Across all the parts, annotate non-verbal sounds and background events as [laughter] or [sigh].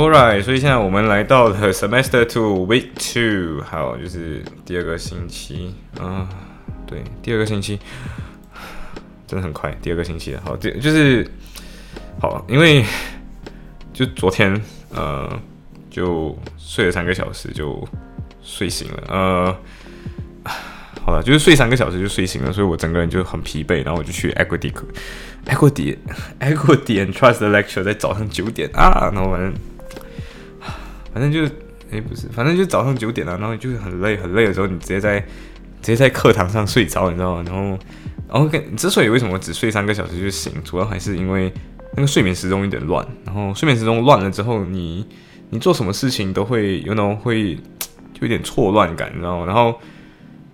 All right，所以现在我们来到了 Semester Two Week Two，好，就是第二个星期。啊，对，第二个星期。真的很快，第二个星期了，好，这就是好，因为就昨天呃就睡了三个小时就睡醒了，呃，好了，就是睡三个小时就睡醒了，所以我整个人就很疲惫，然后我就去 Equity Equity Equity and Trust lecture 在早上九点。啊，然后反正。反正就是，哎，不是，反正就是早上九点了，然后就是很累，很累的时候，你直接在直接在课堂上睡着，你知道吗？然后，然后跟之所以为什么只睡三个小时就醒，主要还是因为那个睡眠时钟有点乱。然后睡眠时钟乱了之后，你你做什么事情都会有那种会就 [tsk] 有点错乱感，你知道吗？然后，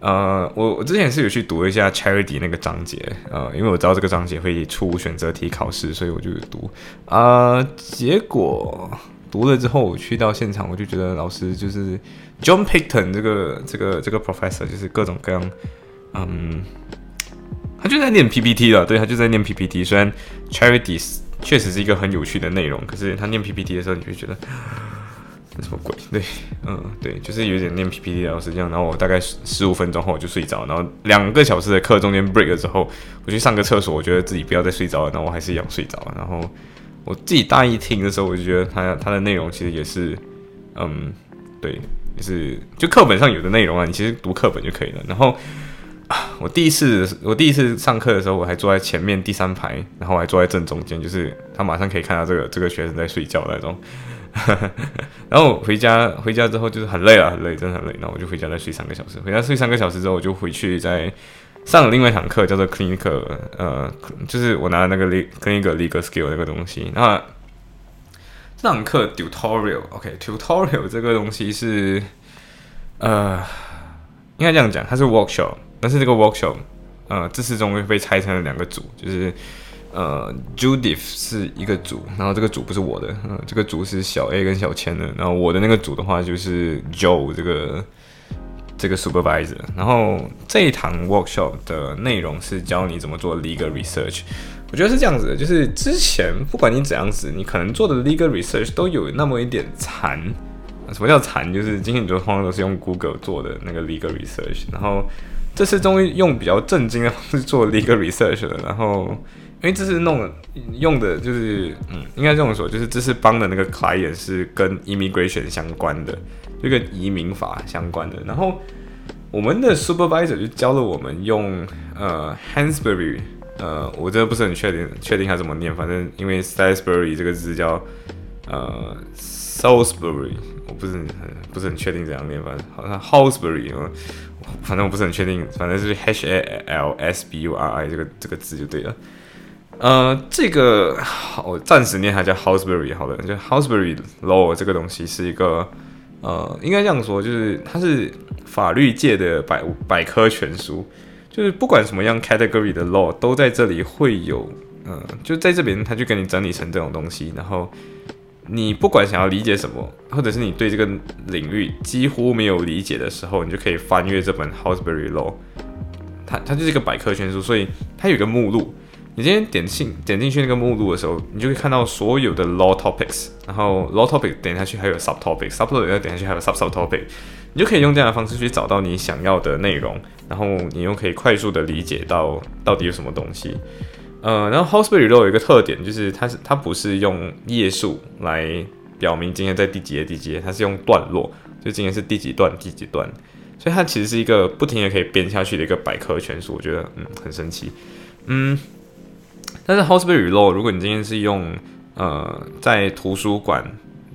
呃，我我之前是有去读一下 Charity 那个章节，呃，因为我知道这个章节会出选择题考试，所以我就读啊，结果。读了之后，我去到现场，我就觉得老师就是 John Picton 这个这个这个 professor，就是各种各样，嗯，他就在念 PPT 了，对他就在念 PPT。虽然 Charities 确实是一个很有趣的内容，可是他念 PPT 的时候，你就觉得 [gasps] 什么鬼？对，嗯，对，就是有点念 PPT 老师这样。然后我大概十五分钟后我就睡着，然后两个小时的课中间 break 了之后，我去上个厕所，我觉得自己不要再睡着了，然后我还是一样睡着了，然后。我自己大一听的时候，我就觉得它它的内容其实也是，嗯，对，也是就课本上有的内容啊，你其实读课本就可以了。然后我第一次我第一次上课的时候，我还坐在前面第三排，然后还坐在正中间，就是他马上可以看到这个这个学生在睡觉那种。然后回家回家之后就是很累啊，很累，真的很累。然后我就回家再睡三个小时。回家睡三个小时之后，我就回去再。上了另外一堂课，叫做 Clinical，呃，就是我拿的那个 Clinical Legal Skill 那个东西。那这堂课 Tutorial，OK，Tutorial 这个东西是，呃，应该这样讲，它是 Workshop，但是这个 Workshop，呃，这次终于被拆成了两个组，就是呃，Judith 是一个组，然后这个组不是我的，嗯，这个组是小 A 跟小千的，然后我的那个组的话就是 Joe 这个。这个 supervisor，然后这一堂 workshop 的内容是教你怎么做 legal research。我觉得是这样子的，就是之前不管你怎样子，你可能做的 legal research 都有那么一点残。什么叫残？就是今天你就通常都是用 Google 做的那个 legal research，然后这次终于用比较正经的方式做 legal research 了。然后因为这是弄用的就是，嗯，应该这么说，就是这是帮的那个 client 是跟 immigration 相关的。就跟移民法相关的，然后我们的 supervisor 就教了我们用呃 Hansberry，呃，我真的不是很确定，确定它怎么念，反正因为 Salisbury 这个字叫呃 Salisbury，我不是很不是很确定怎样念，反正好像 Housebury，反正我不是很确定，反正是 H A L S B U R I 这个这个字就对了。呃，这个好，暂时念它叫 Housebury 好了，就 Housebury Law 这个东西是一个。呃，应该这样说，就是它是法律界的百百科全书，就是不管什么样 category 的 law 都在这里会有，嗯，就在这边，他就给你整理成这种东西，然后你不管想要理解什么，或者是你对这个领域几乎没有理解的时候，你就可以翻阅这本 Houseberry Law，它它就是一个百科全书，所以它有一个目录。你今天点进点进去那个目录的时候，你就会看到所有的 law topics，然后 law topics 点下去还有 sub topic，sub topic 点下去还有 sub sub topic，你就可以用这样的方式去找到你想要的内容，然后你又可以快速的理解到到底有什么东西。呃，然后 Houseberry Law 有一个特点，就是它是它不是用页数来表明今天在第几页第几页，它是用段落，就今天是第几段第几段，所以它其实是一个不停的可以编下去的一个百科全书，我觉得嗯很神奇，嗯。但是 Houseberry Law，如果你今天是用呃在图书馆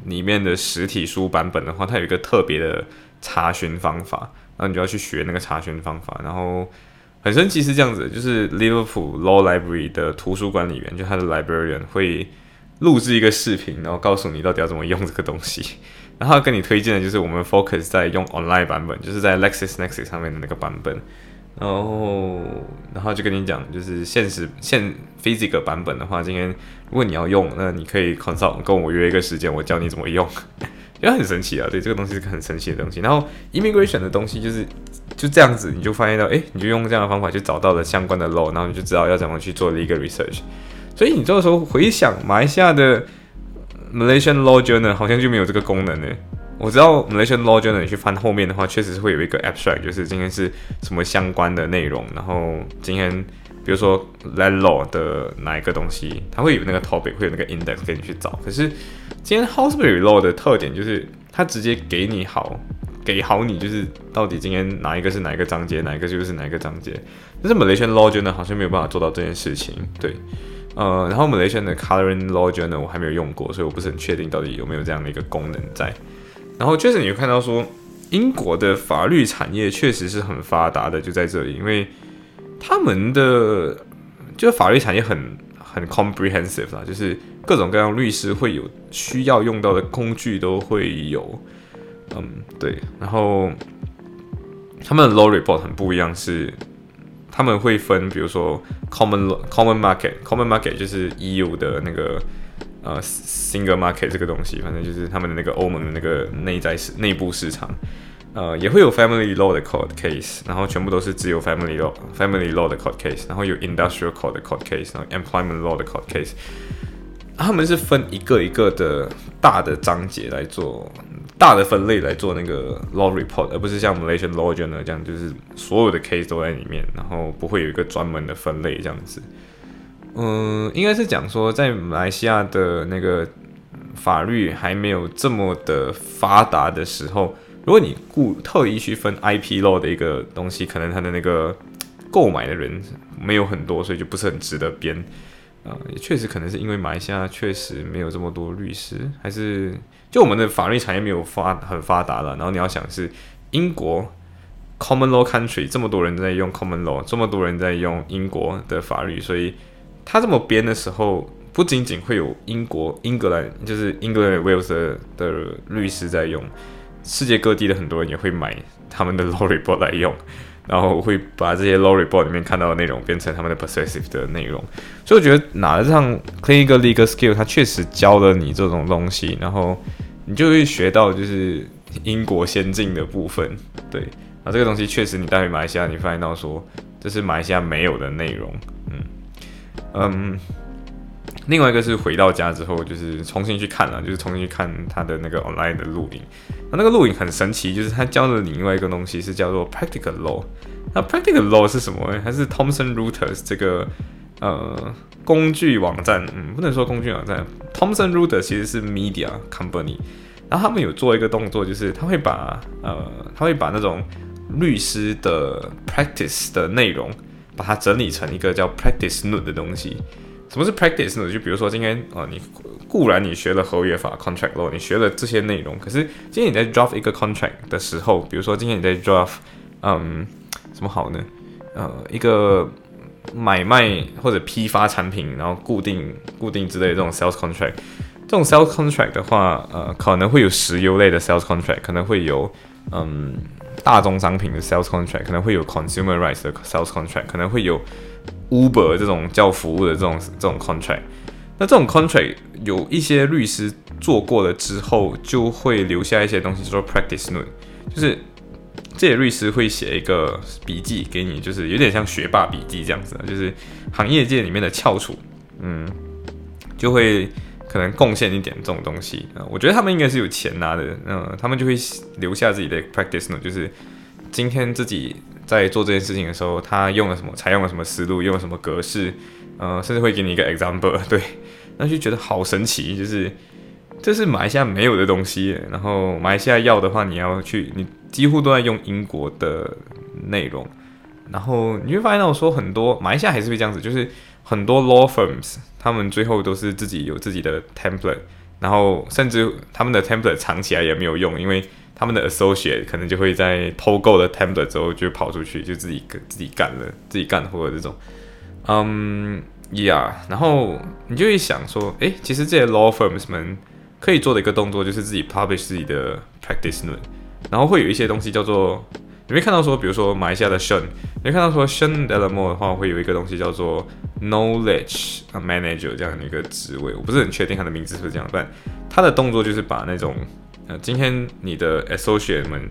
里面的实体书版本的话，它有一个特别的查询方法，然后你就要去学那个查询方法。然后很神奇是这样子，就是 Liverpool Law Library 的图书馆里面，就它的 librarian 会录制一个视频，然后告诉你到底要怎么用这个东西。[laughs] 然后跟你推荐的就是我们 Focus 在用 online 版本，就是在 LexisNexis 上面的那个版本。然后，然后就跟你讲，就是现实现 physical 版本的话，今天如果你要用，那你可以 consult 跟我约一个时间，我教你怎么用，[laughs] 因为很神奇啊。对，这个东西是个很神奇的东西。然后 immigration 的东西就是就这样子，你就发现到，哎，你就用这样的方法就找到了相关的 law，然后你就知道要怎么去做 legal research。所以你这个时候回想马来西亚的 Malaysian Law Journal 好像就没有这个功能呢。我知道 Malaysian Law Journal 你去翻后面的话，确实是会有一个 abstract，就是今天是什么相关的内容。然后今天比如说 Land Law 的哪一个东西，它会有那个 topic，会有那个 index 给你去找。可是今天 Housebury Law 的特点就是它直接给你好，给好你就是到底今天哪一个是哪一个章节，哪一个就是哪一个章节。但是 Malaysian Law Journal 好像没有办法做到这件事情，对。呃，然后 Malaysian 的 Coloring Law Journal 我还没有用过，所以我不是很确定到底有没有这样的一个功能在。然后确实你会看到说，英国的法律产业确实是很发达的，就在这里，因为他们的就是法律产业很很 comprehensive 啦，就是各种各样律师会有需要用到的工具都会有，嗯，对。然后他们的 law report 很不一样，是他们会分，比如说 common common market，common market 就是 EU 的那个。呃，single market 这个东西，反正就是他们的那个欧盟的那个内在市内部市场，呃，也会有 family law 的 court case，然后全部都是只有 family law family law 的 court case，然后有 industrial court 的 court case，然后 employment law 的 court case，他们是分一个一个的大的章节来做大的分类来做那个 law report，而不是像 Malaysian law journal 这样，就是所有的 case 都在里面，然后不会有一个专门的分类这样子。嗯，应该是讲说，在马来西亚的那个法律还没有这么的发达的时候，如果你故特意去分 IP law 的一个东西，可能它的那个购买的人没有很多，所以就不是很值得编。啊，也确实可能是因为马来西亚确实没有这么多律师，还是就我们的法律产业没有发很发达了。然后你要想是英国 common law country 这么多人在用 common law，这么多人在用英国的法律，所以。他这么编的时候，不仅仅会有英国、英格兰，就是英格兰、威尔斯的律师在用，世界各地的很多人也会买他们的 [laughs] law report 来用，然后会把这些 law report 里面看到的内容变成他们的 persuasive 的内容。所以我觉得拿得上 clinical legal skill，它确实教了你这种东西，然后你就会学到就是英国先进的部分。对，啊，这个东西确实你带回马来西亚，你发现到说这是马来西亚没有的内容，嗯。嗯，另外一个是回到家之后，就是重新去看了，就是重新去看他的那个 online 的录影。那那个录影很神奇，就是他教了你另外一个东西，是叫做 practical law。那 practical law 是什么？还是 Thomson Reuters 这个呃工具网站？嗯，不能说工具网站，Thomson Reuters 其实是 media company。然后他们有做一个动作，就是他会把呃他会把那种律师的 practice 的内容。把它整理成一个叫 practice note 的东西。什么是 practice note？就比如说今天啊，你固然你学了合约法 contract law，你学了这些内容，可是今天你在 draft 一个 contract 的时候，比如说今天你在 draft，嗯，怎么好呢？呃，一个买卖或者批发产品，然后固定固定之类的这种 sales contract，这种 sales contract 的话，呃，可能会有石油类的 sales contract，可能会有嗯。大宗商品的 sales contract 可能会有 consumer rights 的 sales contract，可能会有 Uber 这种叫服务的这种这种 contract。那这种 contract 有一些律师做过了之后，就会留下一些东西，叫做 practice note，就是这些律师会写一个笔记给你，就是有点像学霸笔记这样子，就是行业界里面的翘楚，嗯，就会。可能贡献一点这种东西。啊，我觉得他们应该是有钱拿的，嗯，他们就会留下自己的 practice 呢，就是今天自己在做这件事情的时候，他用了什么，采用了什么思路，用了什么格式，呃，甚至会给你一个 example，对，那就觉得好神奇，就是这是马来西亚没有的东西，然后马来西亚要的话，你要去，你几乎都在用英国的内容，然后你会发现到说很多马来西亚还是会这样子，就是很多 law firms。他们最后都是自己有自己的 template，然后甚至他们的 template 藏起来也没有用，因为他们的 associate 可能就会在偷够了 template 之后就跑出去，就自己自己干了，自己干活的这种。嗯，，Yeah，然后你就会想说，诶，其实这些 law firms 们可以做的一个动作就是自己 publish 自己的 practice note，然后会有一些东西叫做，你会看到说，比如说马来西亚的 Sean，你会看到说 Sean Delamo 的话会有一个东西叫做 knowledge manager 这样的一个职位，我不是很确定他的名字是不是这样，但他的动作就是把那种，呃，今天你的 associate 们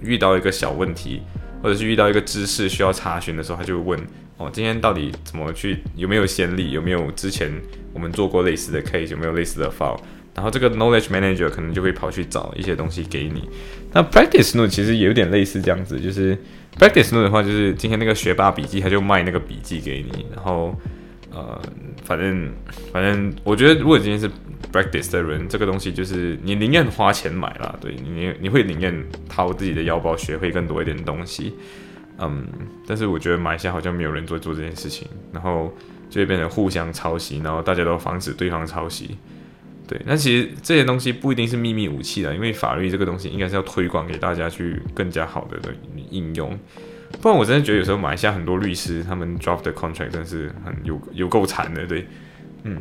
遇到一个小问题，或者是遇到一个知识需要查询的时候，他就问。哦，今天到底怎么去？有没有先例？有没有之前我们做过类似的 case？有没有类似的 file？然后这个 knowledge manager 可能就会跑去找一些东西给你。那 practice note 其实也有点类似这样子，就是 practice note 的话，就是今天那个学霸笔记，他就卖那个笔记给你。然后呃，反正反正，我觉得如果今天是 practice 的人，这个东西就是你宁愿花钱买啦，对你你会宁愿掏自己的腰包学会更多一点东西。嗯，但是我觉得马来西亚好像没有人做做这件事情，然后就会变成互相抄袭，然后大家都防止对方抄袭。对，那其实这些东西不一定是秘密武器的，因为法律这个东西应该是要推广给大家去更加好的的应用。不然我真的觉得有时候马来西亚很多律师他们 drop 的 contract 真是很有有够惨的，对，嗯，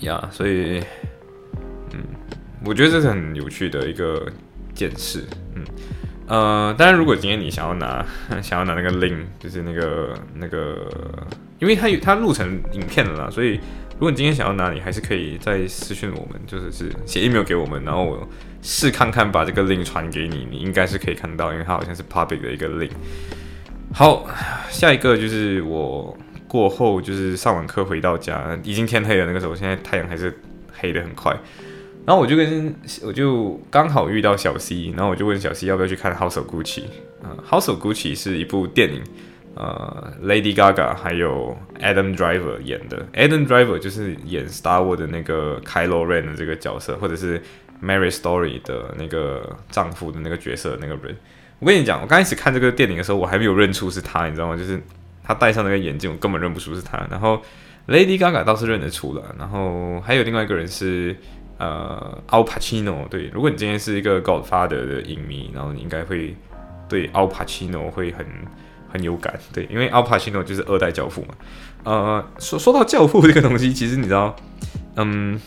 呀，所以，嗯，我觉得这是很有趣的一个件事，嗯。呃，当然，如果今天你想要拿 [laughs] 想要拿那个 link，就是那个那个，因为它有它录成影片了啦，所以如果你今天想要拿，你还是可以再私信我们，就是是写 email 给我们，然后我试看看把这个 link 传给你，你应该是可以看到，因为它好像是 public 的一个 link。好，下一个就是我过后就是上完课回到家，已经天黑了，那个时候现在太阳还是黑的很快。然后我就跟我就刚好遇到小 C，然后我就问小 C 要不要去看《House of Gucci》啊，《House Gucci》是一部电影，呃，Lady Gaga 还有 Adam Driver 演的。Adam Driver 就是演 Star Wars 的那个 Kylo Ren 的这个角色，或者是 Mary Story 的那个丈夫的那个角色那个人。我跟你讲，我刚开始看这个电影的时候，我还没有认出是他，你知道吗？就是他戴上那个眼镜，我根本认不出是他。然后 Lady Gaga 倒是认得出了，然后还有另外一个人是。呃，Al Pacino 对，如果你今天是一个 Godfather 的影迷，然后你应该会对 Al Pacino 会很很有感，对，因为 Al Pacino 就是二代教父嘛。呃，说说到教父这个东西，其实你知道，嗯，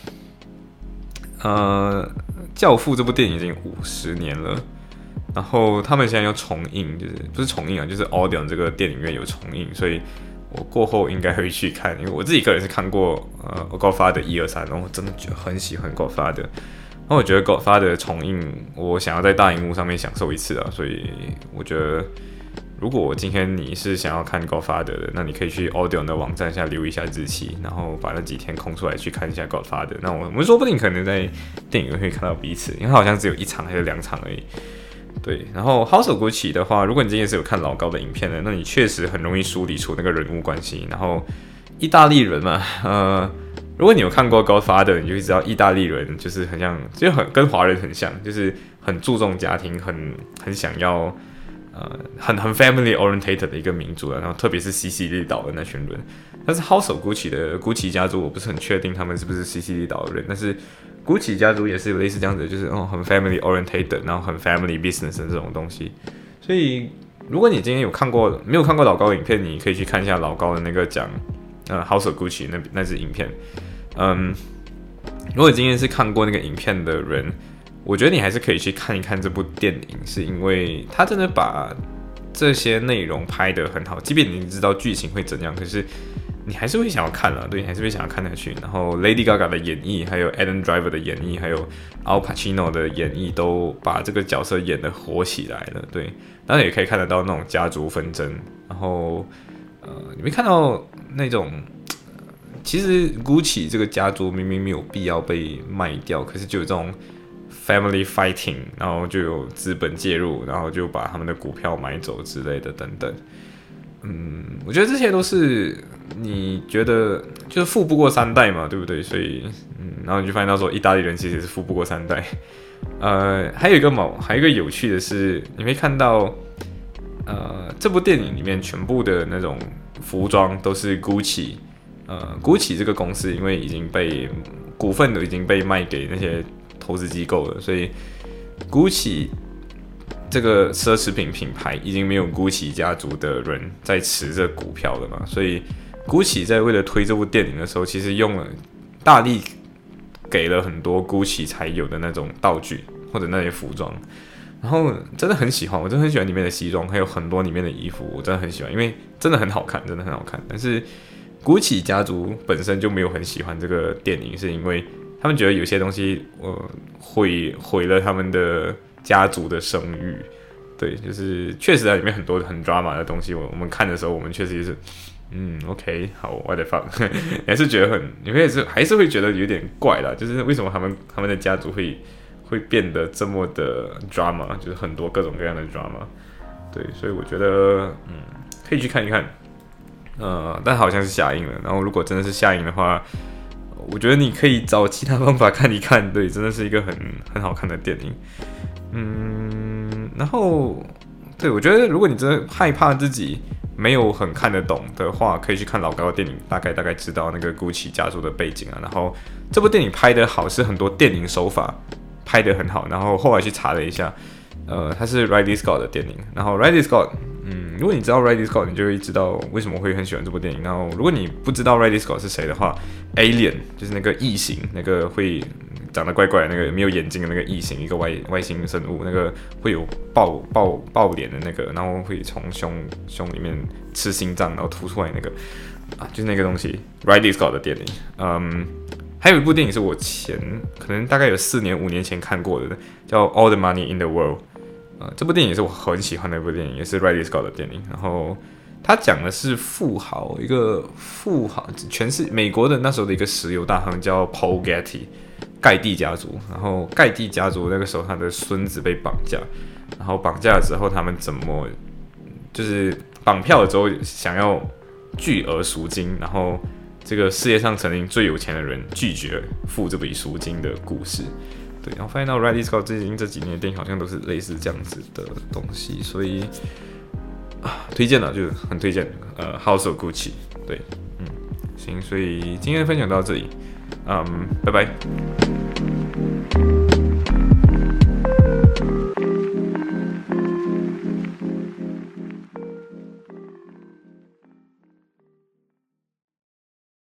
呃，教父这部电影已经五十年了，然后他们现在要重映，就是不是重映啊，就是 Audion 这个电影院有重映，所以。我过后应该会去看，因为我自己个人是看过呃《Godfather》一二三，然后真的觉得很喜欢《Godfather》，然后我觉得《Godfather》重映，我想要在大荧幕上面享受一次啊，所以我觉得如果今天你是想要看《Godfather》的，那你可以去 Audio 的网站下留一下日期，然后把那几天空出来去看一下《Godfather》，那我们说不定可能在电影院会看到彼此，因为好像只有一场还是两场而已。对，然后 House of Gucci 的话，如果你今天是有看老高的影片的，那你确实很容易梳理出那个人物关系。然后意大利人嘛，呃，如果你有看过 Godfather，你就会知道意大利人就是很像，就很跟华人很像，就是很注重家庭，很很想要，呃，很很 family orientated 的一个民族了。然后特别是西西里岛的那群人，但是 house gucci 的 Gucci 家族，我不是很确定他们是不是西西里岛的人，但是。古奇家族也是有类似这样子，就是哦很 family oriented，然后很 family business 这种东西。所以如果你今天有看过没有看过老高影片，你可以去看一下老高的那个讲呃 House of Gucci 那那支影片。嗯，如果今天是看过那个影片的人，我觉得你还是可以去看一看这部电影，是因为他真的把这些内容拍得很好，即便你知道剧情会怎样，可是。你还是会想要看了，对你还是会想要看下去。然后 Lady Gaga 的演绎，还有 Adam Driver 的演绎，还有 Al Pacino 的演绎，都把这个角色演得火起来了。对，当然也可以看得到那种家族纷争。然后，呃，你没看到那种，其实 Gucci 这个家族明明没有必要被卖掉，可是就有这种 family fighting，然后就有资本介入，然后就把他们的股票买走之类的等等。嗯，我觉得这些都是你觉得就是富不过三代嘛，对不对？所以，嗯，然后你就发现到说，意大利人其实是富不过三代。[laughs] 呃，还有一个某，还有一个有趣的是，你会看到，呃，这部电影里面全部的那种服装都是 Gucci，呃，Gucci 这个公司因为已经被股份都已经被卖给那些投资机构的，所以 Gucci。这个奢侈品品牌已经没有 GUCCI 家族的人在持着股票了嘛，所以，GUCCI 在为了推这部电影的时候，其实用了大力给了很多 GUCCI 才有的那种道具或者那些服装，然后真的很喜欢，我真的很喜欢里面的西装，还有很多里面的衣服，我真的很喜欢，因为真的很好看，真的很好看。但是 GUCCI 家族本身就没有很喜欢这个电影，是因为他们觉得有些东西呃毁毁了他们的家族的声誉。对，就是确实在里面很多很 drama 的东西，我我们看的时候，我们确实也是，嗯，OK，好，what the fuck，还是觉得很，你会是还是会觉得有点怪啦，就是为什么他们他们的家族会会变得这么的 drama，就是很多各种各样的 drama，对，所以我觉得，嗯，可以去看一看，呃，但好像是下映了，然后如果真的是下映的话，我觉得你可以找其他方法看一看，对，真的是一个很很好看的电影，嗯。然后，对我觉得，如果你真的害怕自己没有很看得懂的话，可以去看老高的电影，大概大概知道那个 GUCCI 家族的背景啊。然后这部电影拍得好，是很多电影手法拍得很好。然后后来去查了一下，呃，它是 Ridley Scott 的电影。然后 Ridley Scott，如果你知道 Ridley Scott，你就会知道为什么会很喜欢这部电影。然后如果你不知道 Ridley Scott 是谁的话，Alien 就是那个异形，那个会。长得怪怪，那个没有眼睛的那个异形，一个外外星生物，那个会有爆爆爆脸的那个，然后会从胸胸里面吃心脏，然后吐出来那个啊，就是那个东西。Ridley Scott 的电影，嗯，还有一部电影是我前可能大概有四年五年前看过的，叫 All the Money in the World。呃，这部电影是我很喜欢的一部电影，也是 Ridley Scott 的电影。然后他讲的是富豪，一个富豪，全是美国的那时候的一个石油大亨叫 Paul Getty。盖蒂家族，然后盖蒂家族那个时候他的孙子被绑架，然后绑架了之后他们怎么就是绑票了之后想要巨额赎金，然后这个世界上曾经最有钱的人拒绝付这笔赎金的故事。对，然后发现到 Ridley Scott 最近这几年的电影好像都是类似这样子的东西，所以啊，推荐了，就是很推荐。呃，House of Gucci，对，嗯，行，所以今天的分享到这里。嗯，拜拜。